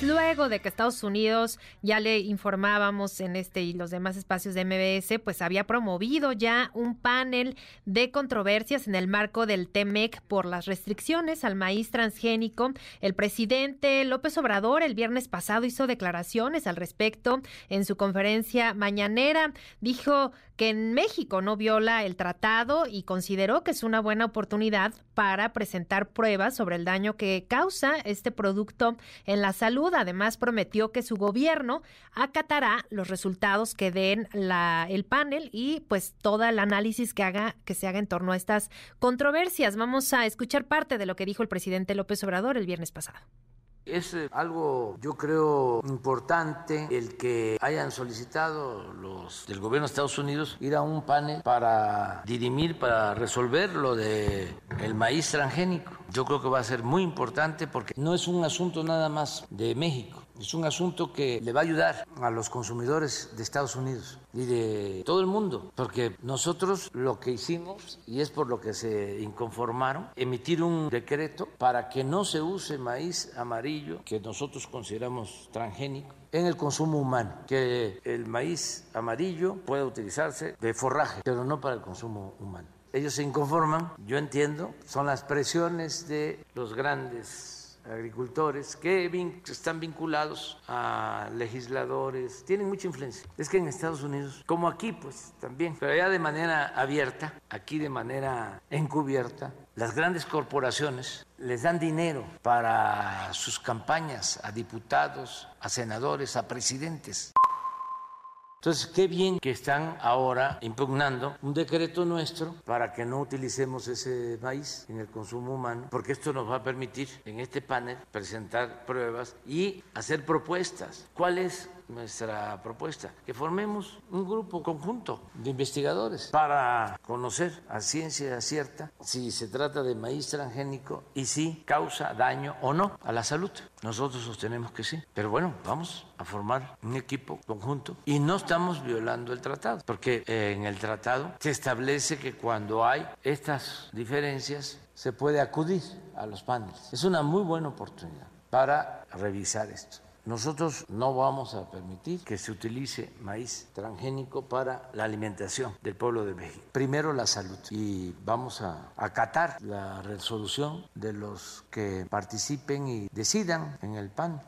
Luego de que Estados Unidos, ya le informábamos en este y los demás espacios de MBS, pues había promovido ya un panel de controversias en el marco del TEMEC por las restricciones al maíz transgénico. El presidente López Obrador el viernes pasado hizo declaraciones al respecto en su conferencia mañanera. Dijo que en México no viola el tratado y consideró que es una buena oportunidad para presentar pruebas sobre el daño que causa este producto en la salud. Además, prometió que su gobierno acatará los resultados que den la, el panel y pues todo el análisis que haga que se haga en torno a estas controversias. Vamos a escuchar parte de lo que dijo el presidente López Obrador el viernes pasado. Es eh, algo, yo creo, importante el que hayan solicitado los del gobierno de Estados Unidos ir a un panel para dirimir, para resolver lo de el maíz transgénico. Yo creo que va a ser muy importante porque no es un asunto nada más de México. Es un asunto que le va a ayudar a los consumidores de Estados Unidos y de todo el mundo, porque nosotros lo que hicimos, y es por lo que se inconformaron, emitir un decreto para que no se use maíz amarillo, que nosotros consideramos transgénico, en el consumo humano, que el maíz amarillo pueda utilizarse de forraje, pero no para el consumo humano. Ellos se inconforman, yo entiendo, son las presiones de los grandes agricultores que están vinculados a legisladores, tienen mucha influencia. Es que en Estados Unidos, como aquí, pues también, pero ya de manera abierta, aquí de manera encubierta, las grandes corporaciones les dan dinero para sus campañas a diputados, a senadores, a presidentes. Entonces, qué bien que están ahora impugnando un decreto nuestro para que no utilicemos ese maíz en el consumo humano, porque esto nos va a permitir en este panel presentar pruebas y hacer propuestas. ¿Cuál es nuestra propuesta, que formemos un grupo conjunto de investigadores para conocer a ciencia cierta si se trata de maíz transgénico y si causa daño o no a la salud. Nosotros sostenemos que sí, pero bueno, vamos a formar un equipo conjunto y no estamos violando el tratado, porque en el tratado se establece que cuando hay estas diferencias se puede acudir a los paneles. Es una muy buena oportunidad para revisar esto. Nosotros no vamos a permitir que se utilice maíz transgénico para la alimentación del pueblo de México. Primero la salud y vamos a acatar la resolución de los que participen y decidan en el PAN.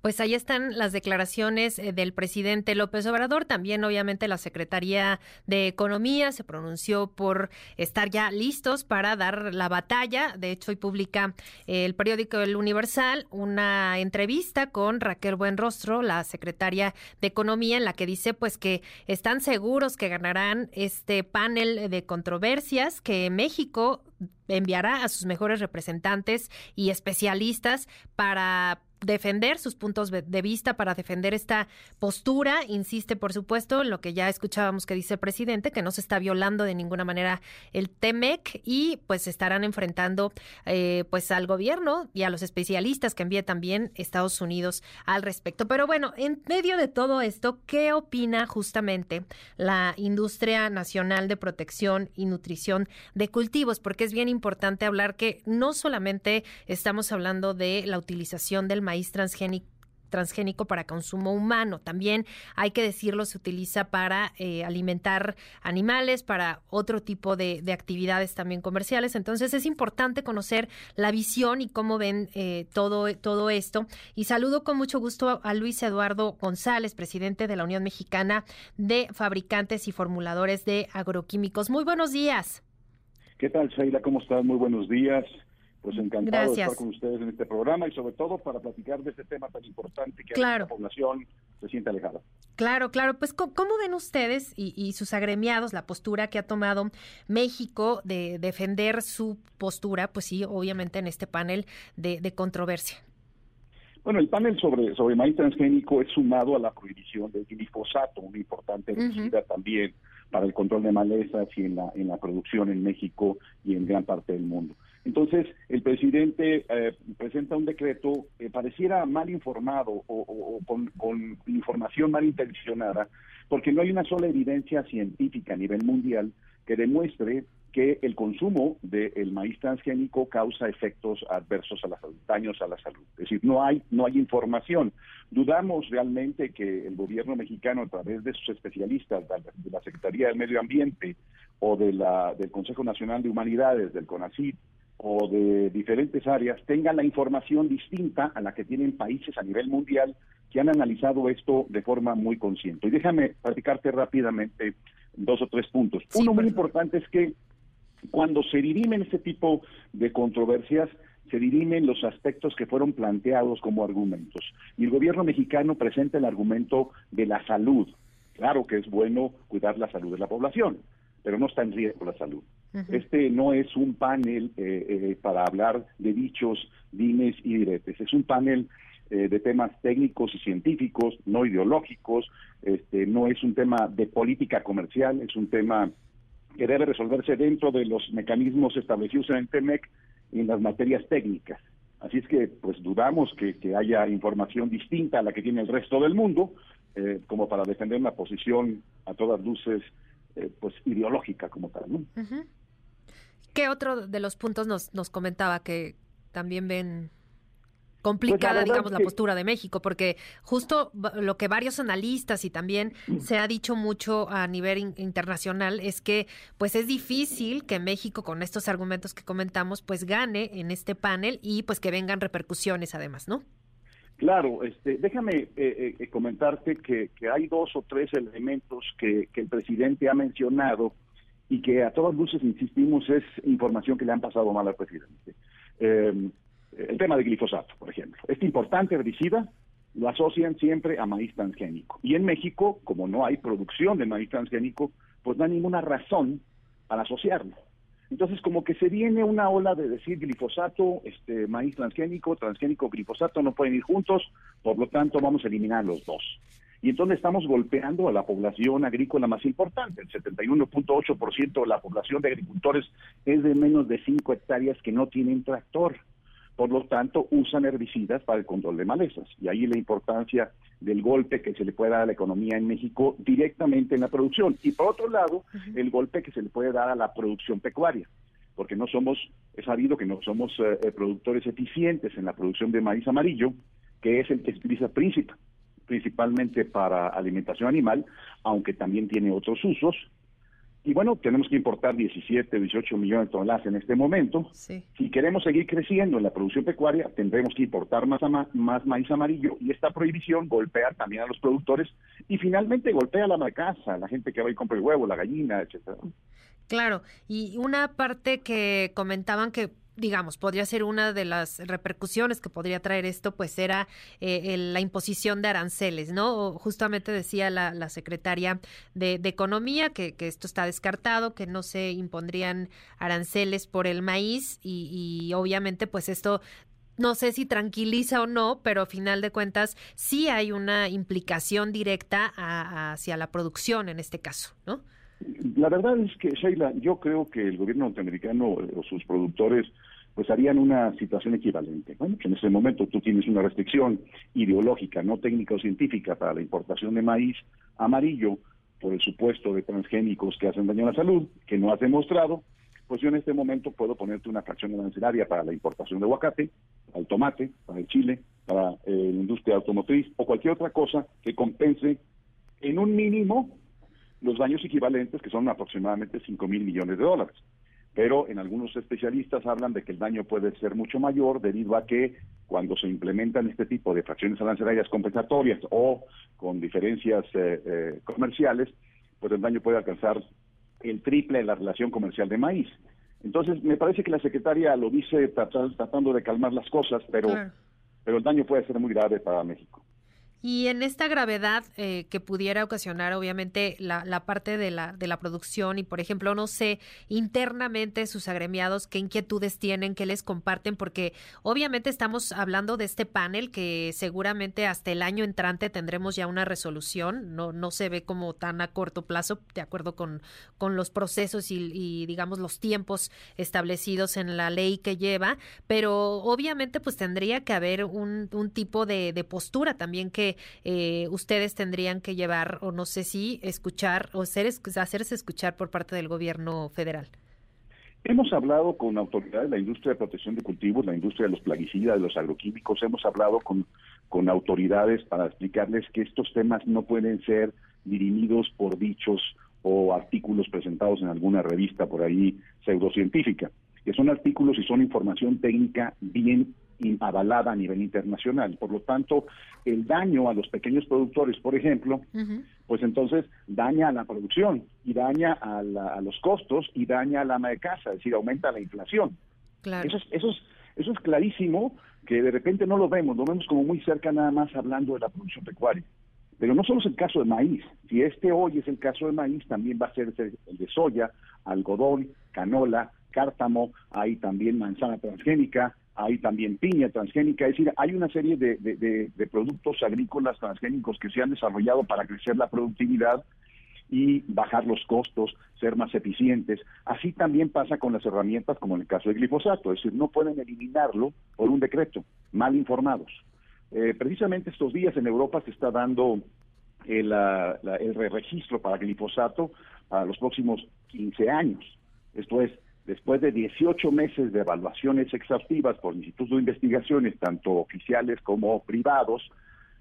Pues ahí están las declaraciones eh, del presidente López Obrador. También, obviamente, la Secretaría de Economía se pronunció por estar ya listos para dar la batalla. De hecho, hoy publica el periódico El Universal una entrevista con Raquel Buenrostro, la secretaria de Economía, en la que dice pues que están seguros que ganarán este panel de controversias que México enviará a sus mejores representantes y especialistas para defender sus puntos de vista, para defender esta postura. Insiste, por supuesto, en lo que ya escuchábamos que dice el presidente, que no se está violando de ninguna manera el TEMEC y pues estarán enfrentando eh, pues al gobierno y a los especialistas que envíe también Estados Unidos al respecto. Pero bueno, en medio de todo esto, ¿qué opina justamente la industria nacional de protección y nutrición de cultivos? Porque es bien importante hablar que no solamente estamos hablando de la utilización del maíz transgénico para consumo humano. También hay que decirlo, se utiliza para eh, alimentar animales, para otro tipo de, actividades también comerciales. Entonces es importante conocer la visión y cómo ven eh, todo, todo esto. Y saludo con mucho gusto a Luis Eduardo González, presidente de la Unión Mexicana de Fabricantes y Formuladores de Agroquímicos. Muy buenos días. ¿Qué tal, Sheila? ¿Cómo estás? Muy buenos días pues encantado de estar con ustedes en este programa y sobre todo para platicar de este tema tan importante que la población se siente alejada. Claro, claro. Pues, ¿cómo ven ustedes y, sus agremiados la postura que ha tomado México de defender su postura, pues sí, obviamente en este panel de, controversia? Bueno, el panel sobre, sobre maíz transgénico es sumado a la prohibición del glifosato, una importante herbicida también para el control de malezas y en la, en la producción en México y en gran parte del mundo. Entonces, el presidente eh, presenta un decreto que pareciera mal informado o, con, información mal intencionada, porque no hay una sola evidencia científica a nivel mundial que demuestre que el consumo del maíz transgénico causa efectos adversos a la salud, daños a la salud. Es decir, no hay, no hay información. Dudamos realmente que el gobierno mexicano, a través de sus especialistas, de la Secretaría del Medio Ambiente o de la, del Consejo Nacional de Humanidades, del CONACYT, o de diferentes áreas tengan la información distinta a la que tienen países a nivel mundial que han analizado esto de forma muy consciente. Y déjame platicarte rápidamente dos o tres puntos. Uno muy importante es que cuando se dirimen este tipo de controversias, se dirimen los aspectos que fueron planteados como argumentos. Y el gobierno mexicano presenta el argumento de la salud. Claro que es bueno cuidar la salud de la población, pero no está en riesgo la salud. Este no es un panel eh, eh, para hablar de dichos, dimes y diretes. Es un panel eh, de temas técnicos y científicos, no ideológicos. Este, no es un tema de política comercial, es un tema que debe resolverse dentro de los mecanismos establecidos en el TEMEC en las materias técnicas. Así es que, pues, dudamos que, haya información distinta a la que tiene el resto del mundo, como para defender una posición a todas luces, pues, ideológica como tal. ¿no? ¿Qué otro de los puntos nos, nos comentaba que también ven complicada, pues digamos, la postura de México, porque justo lo que varios analistas y también se ha dicho mucho a nivel internacional es que pues es difícil que México con estos argumentos que comentamos pues gane en este panel y pues que vengan repercusiones además, ¿no? Claro, este, déjame eh, eh, eh, comentarte que, que, hay dos o tres elementos que, que el presidente ha mencionado y que a todas luces, insistimos, es información que le han pasado mal al presidente. Eh, el tema de glifosato, por ejemplo. Este importante herbicida lo asocian siempre a maíz transgénico. Y en México, como no hay producción de maíz transgénico, pues no hay ninguna razón para asociarlo. Entonces, como que se viene una ola de decir glifosato, este maíz transgénico, transgénico, glifosato no pueden ir juntos, por lo tanto vamos a eliminar los dos. Y entonces estamos golpeando a la población agrícola más importante. El 71.8% de la población de agricultores es de menos de 5 hectáreas que no tienen tractor. Por lo tanto, usan herbicidas para el control de malezas. Y ahí la importancia del golpe que se le puede dar a la economía en México directamente en la producción. Y por otro lado, el golpe que se le puede dar a la producción pecuaria. Porque no somos, es sabido que no somos eh, eh, productores eficientes en la producción de maíz amarillo, que es el que utiliza principal principalmente para alimentación animal, aunque también tiene otros usos. Y bueno, tenemos que importar 17, 18 millones de toneladas en este momento. Si queremos seguir creciendo en la producción pecuaria, tendremos que importar más, más maíz amarillo y esta prohibición golpea también a los productores y finalmente golpea a la casa, a la gente que va y compra el huevo, la gallina, etcétera. Claro, y una parte que comentaban que digamos, podría ser una de las repercusiones que podría traer esto, pues era eh, la imposición de aranceles, ¿no? Justamente decía la, secretaria de, Economía que, esto está descartado, que no se impondrían aranceles por el maíz y, obviamente pues esto no sé si tranquiliza o no, pero a final de cuentas sí hay una implicación directa hacia la producción en este caso, ¿no? La verdad es que, Sheila, yo creo que el gobierno norteamericano o sus productores pues harían una situación equivalente. Bueno, en ese momento tú tienes una restricción ideológica, no técnica o científica para la importación de maíz amarillo por el supuesto de transgénicos que hacen daño a la salud, que no has demostrado, pues yo en este momento puedo ponerte una fracción arancelaria para la importación de aguacate, el tomate, para el chile, para eh, la industria automotriz o cualquier otra cosa que compense en un mínimo los daños equivalentes, que son aproximadamente 5 mil millones de dólares. Pero en algunos especialistas hablan de que el daño puede ser mucho mayor debido a que cuando se implementan este tipo de fracciones arancelarias compensatorias o con diferencias eh, eh, comerciales, pues el daño puede alcanzar el triple de la relación comercial de maíz. Entonces, me parece que la secretaria lo dice tratando de calmar las cosas, pero, pero el daño puede ser muy grave para México. Y en esta gravedad eh, que pudiera ocasionar, obviamente, la, la, parte de la, de la producción y, por ejemplo, no sé, internamente sus agremiados, qué inquietudes tienen, qué les comparten, porque obviamente estamos hablando de este panel que seguramente hasta el año entrante tendremos ya una resolución, no, no se ve como tan a corto plazo, de acuerdo con, con los procesos y, digamos, los tiempos establecidos en la ley que lleva, pero obviamente pues tendría que haber un, un tipo de, de postura también que eh, ustedes tendrían que llevar, o no sé si escuchar, o ser, hacerse escuchar por parte del gobierno federal? Hemos hablado con autoridades de la industria de protección de cultivos, la industria de los plaguicidas, de los agroquímicos, hemos hablado con, con autoridades para explicarles que estos temas no pueden ser dirimidos por dichos o artículos presentados en alguna revista por ahí pseudocientífica, que son artículos y son información técnica bien avalada a nivel internacional. Por lo tanto, el daño a los pequeños productores, por ejemplo, pues entonces daña a la producción y daña a, los costos y daña a la ama de casa, es decir, aumenta la inflación. Eso, es, eso, es, eso es clarísimo que de repente no lo vemos, lo vemos como muy cerca nada más hablando de la producción pecuaria. Pero no solo es el caso de maíz, si este hoy es el caso de maíz, también va a ser el de soya, algodón, canola, cártamo, hay también manzana transgénica, hay también piña transgénica, es decir, hay una serie de, productos agrícolas transgénicos que se han desarrollado para crecer la productividad y bajar los costos, ser más eficientes. Así también pasa con las herramientas como en el caso del glifosato, es decir, no pueden eliminarlo por un decreto, mal informados. Eh, precisamente estos días en Europa se está dando el, el registro para glifosato para los próximos 15 años. Esto es, después de 18 meses de evaluaciones exhaustivas por institutos de investigaciones, tanto oficiales como privados,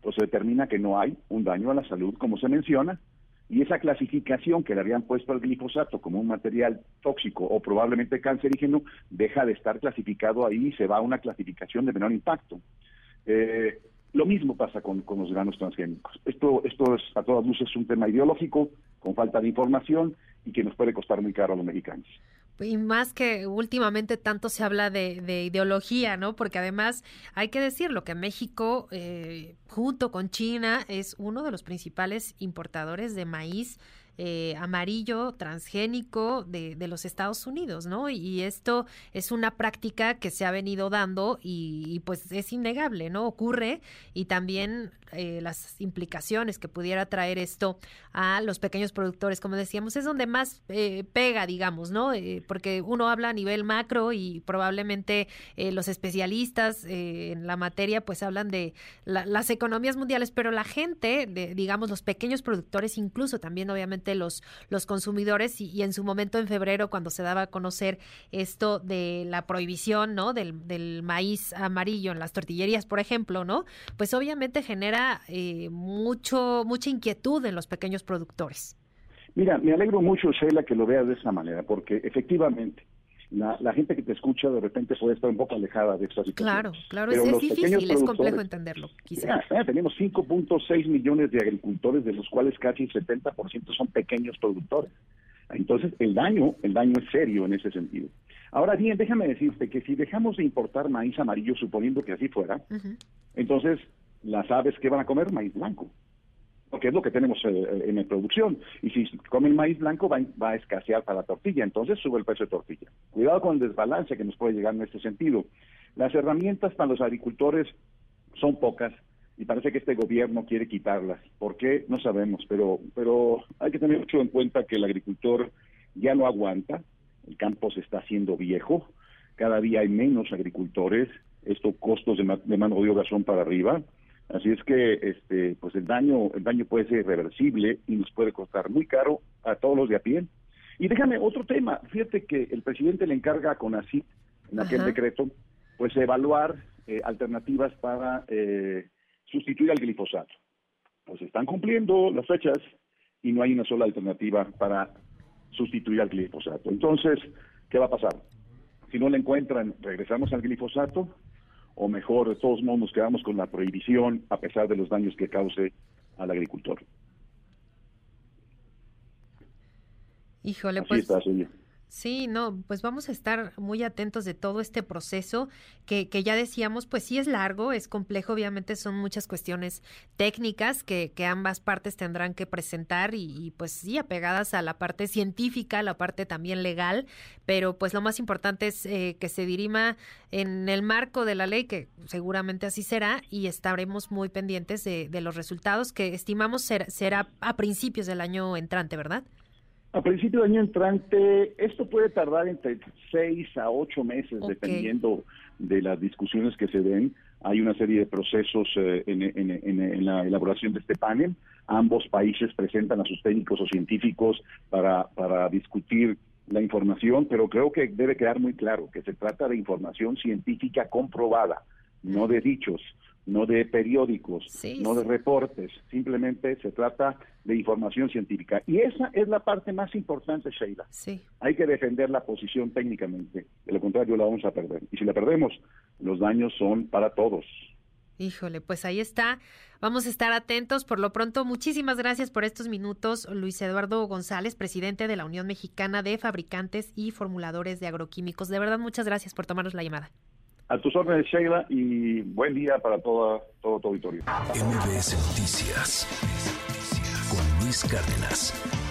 pues se determina que no hay un daño a la salud como se menciona, y esa clasificación que le habían puesto al glifosato como un material tóxico o probablemente cancerígeno deja de estar clasificado ahí y se va a una clasificación de menor impacto. Eh, lo mismo pasa con, los granos transgénicos. Esto, esto es a todas luces un tema ideológico, con falta de información y que nos puede costar muy caro a los mexicanos. Y más que últimamente tanto se habla de, ideología, ¿no? Porque además hay que decirlo que México, eh, junto con China, es uno de los principales importadores de maíz eh, amarillo transgénico de, de, los Estados Unidos, ¿no? Y esto es una práctica que se ha venido dando y, pues es innegable, ¿no? Ocurre y también eh, las implicaciones que pudiera traer esto a los pequeños productores, como decíamos, es donde más eh, pega, digamos, ¿no? porque uno habla a nivel macro y probablemente los especialistas en la materia pues hablan de las economías mundiales, pero la gente, digamos, los pequeños productores, incluso también obviamente los, los consumidores y, en su momento en febrero cuando se daba a conocer esto de la prohibición, ¿no? Del, del maíz amarillo en las tortillerías, por ejemplo, ¿no? Pues obviamente genera eh, mucho, mucha inquietud en los pequeños productores. Mira, me alegro mucho, Sheila, que lo veas de esa manera, porque efectivamente la, gente que te escucha de repente puede estar un poco alejada de esta situación. Claro, claro, es, difícil, es complejo entenderlo. Quizá. tenemos 5.6 millones de agricultores, de los cuales casi el 70% son pequeños productores. Entonces, el daño, el daño es serio en ese sentido. Ahora bien, déjame decirte que si dejamos de importar maíz amarillo, suponiendo que así fuera, entonces las aves que van a comer maíz blanco que es lo que tenemos eh, en la producción. Y si comen maíz blanco va, a escasear para la tortilla, entonces sube el precio de tortilla. Cuidado con el desbalance que nos puede llegar en este sentido. Las herramientas para los agricultores son pocas y parece que este gobierno quiere quitarlas. ¿Por qué? No sabemos, pero, pero hay que tener mucho en cuenta que el agricultor ya no aguanta, el campo se está haciendo viejo, cada día hay menos agricultores, estos costos de, de mano de obra son para arriba, Así es que este pues el daño el daño puede ser irreversible y nos puede costar muy caro a todos los de a pie. Y déjame otro tema, fíjate que el presidente le encarga a CONACYT en aquel decreto pues evaluar eh, alternativas para eh, sustituir al glifosato. Pues están cumpliendo las fechas y no hay una sola alternativa para sustituir al glifosato. Entonces, ¿qué va a pasar? Si no le encuentran, regresamos al glifosato o mejor, de todos modos nos quedamos con la prohibición a pesar de los daños que cause al agricultor. Híjole, pues... Sí, no, pues vamos a estar muy atentos de todo este proceso que, que ya decíamos, pues sí es largo, es complejo, obviamente son muchas cuestiones técnicas que, que ambas partes tendrán que presentar y, pues sí, apegadas a la parte científica, la parte también legal, pero pues lo más importante es eh, que se dirima en el marco de la ley, que seguramente así será, y estaremos muy pendientes de, de los resultados que estimamos ser, será a principios del año entrante, ¿verdad? A principio de año entrante, esto puede tardar entre seis a ocho meses, dependiendo de las discusiones que se den. hay una serie de procesos eh, en, la elaboración de este panel. Ambos países presentan a sus técnicos o científicos para, para discutir la información, pero creo que debe quedar muy claro que se trata de información científica comprobada, no de dichos, no de periódicos, no de reportes, simplemente se trata de información científica. Y esa es la parte más importante, Sheila. Sí. Hay que defender la posición técnicamente, de lo contrario la vamos a perder. Y si la perdemos, los daños son para todos. Híjole, pues ahí está. Vamos a estar atentos. Por lo pronto, muchísimas gracias por estos minutos, Luis Eduardo González, presidente de la Unión Mexicana de Fabricantes y Formuladores de Agroquímicos. De verdad, muchas gracias por tomarnos la llamada. A tus órdenes, Sheila, y buen día para toda, todo tu auditorio. MBS Noticias con Luis Cárdenas.